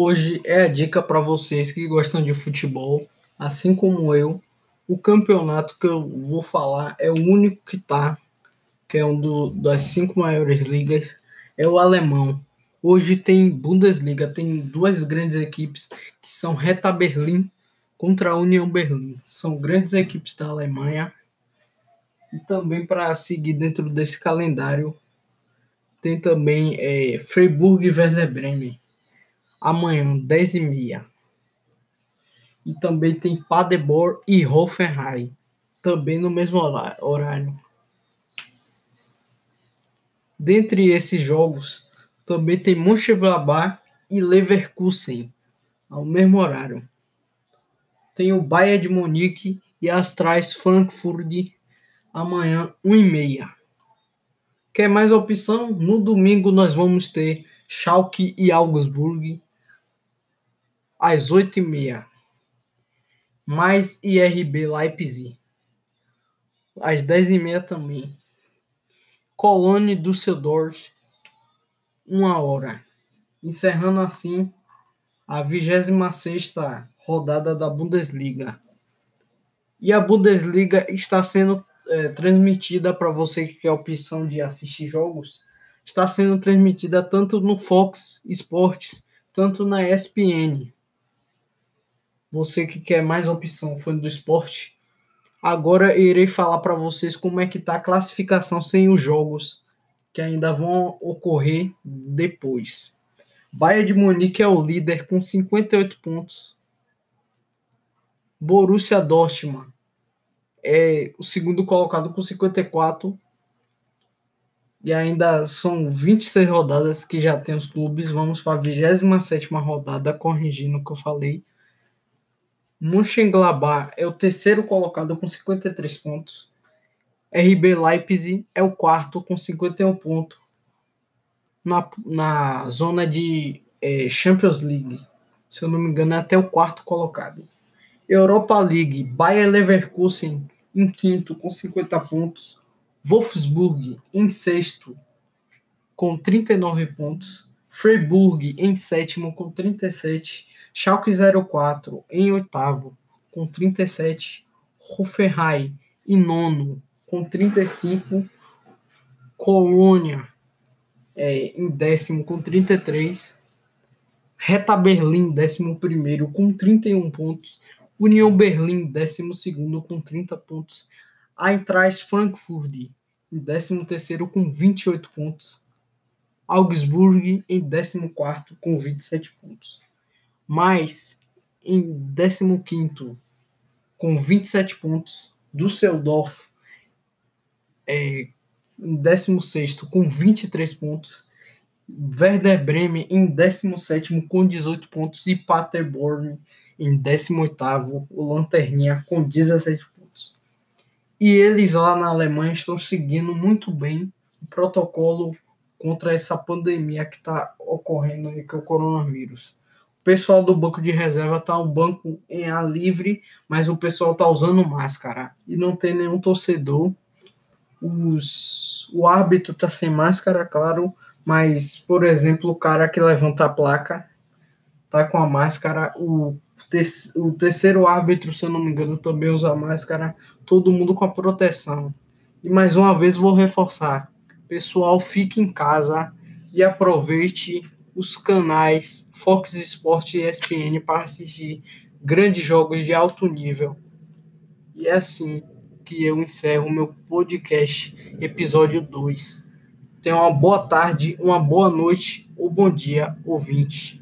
Hoje é a dica para vocês que gostam de futebol, assim como eu. O campeonato que eu vou falar é o único que tá, que é um do, das cinco maiores ligas, é o alemão. Hoje tem Bundesliga, tem duas grandes equipes que são Hertha Berlim contra a União Berlim. São grandes equipes da Alemanha. E também para seguir dentro desse calendário, tem também é, Freiburg e Werder Bremen amanhã, 10h30. E também tem Paderborn e Hoffenheim, também no mesmo horário. Dentre esses jogos, também tem Mönchengladbach e Leverkusen, ao mesmo horário. Tem o Bayern de Munique e Astrais Frankfurt amanhã, 1h30. Quer mais opção? No domingo nós vamos ter Schalke e Augsburg às 8h30. Mais IRB Leipzig. Às 10h30 também. Colônia Düsseldorf. Uma hora. Encerrando assim a 26 rodada da Bundesliga. E a Bundesliga está sendo é, transmitida para você que quer a opção de assistir jogos. Está sendo transmitida tanto no Fox Sports, tanto na ESPN. Você que quer mais opção fã do esporte, agora irei falar para vocês como é que tá a classificação sem os jogos que ainda vão ocorrer depois. Bayern de Munique é o líder com 58 pontos. Borussia Dortmund é o segundo colocado com 54. E ainda são 26 rodadas que já tem os clubes. Vamos para a 27 rodada, corrigindo o que eu falei. Mönchengladbach é o terceiro colocado com 53 pontos. RB Leipzig é o quarto com 51 pontos na, na zona de é, Champions League. Se eu não me engano, é até o quarto colocado. Europa League, Bayer Leverkusen em quinto com 50 pontos. Wolfsburg em sexto com 39 pontos. Freiburg em sétimo com 37 Schalke 04 em oitavo com 37, Hoffenheim em nono com 35, Colônia é, em décimo com 33, Reta Berlim décimo primeiro com 31 pontos, União Berlim décimo segundo com 30 pontos, Eintracht Frankfurt em décimo terceiro com 28 pontos, Augsburg em décimo quarto com 27 pontos mas em 15 com 27 pontos, Düsseldorf é, em 16 com 23 pontos, Werder Bremen em 17 com 18 pontos e Paderborn em 18 o Lanterninha com 17 pontos. E eles lá na Alemanha estão seguindo muito bem o protocolo contra essa pandemia que está ocorrendo aí, que é o coronavírus. Pessoal do banco de reserva tá o banco em ar livre, mas o pessoal tá usando máscara. E não tem nenhum torcedor. Os, o árbitro tá sem máscara, claro, mas por exemplo, o cara que levanta a placa tá com a máscara, o, te, o terceiro árbitro, se eu não me engano, também usa máscara, todo mundo com a proteção. E mais uma vez vou reforçar, pessoal, fique em casa e aproveite os canais Fox Sport e ESPN para assistir grandes jogos de alto nível. E é assim que eu encerro meu podcast, episódio 2. Tenha uma boa tarde, uma boa noite ou bom dia, ouvinte.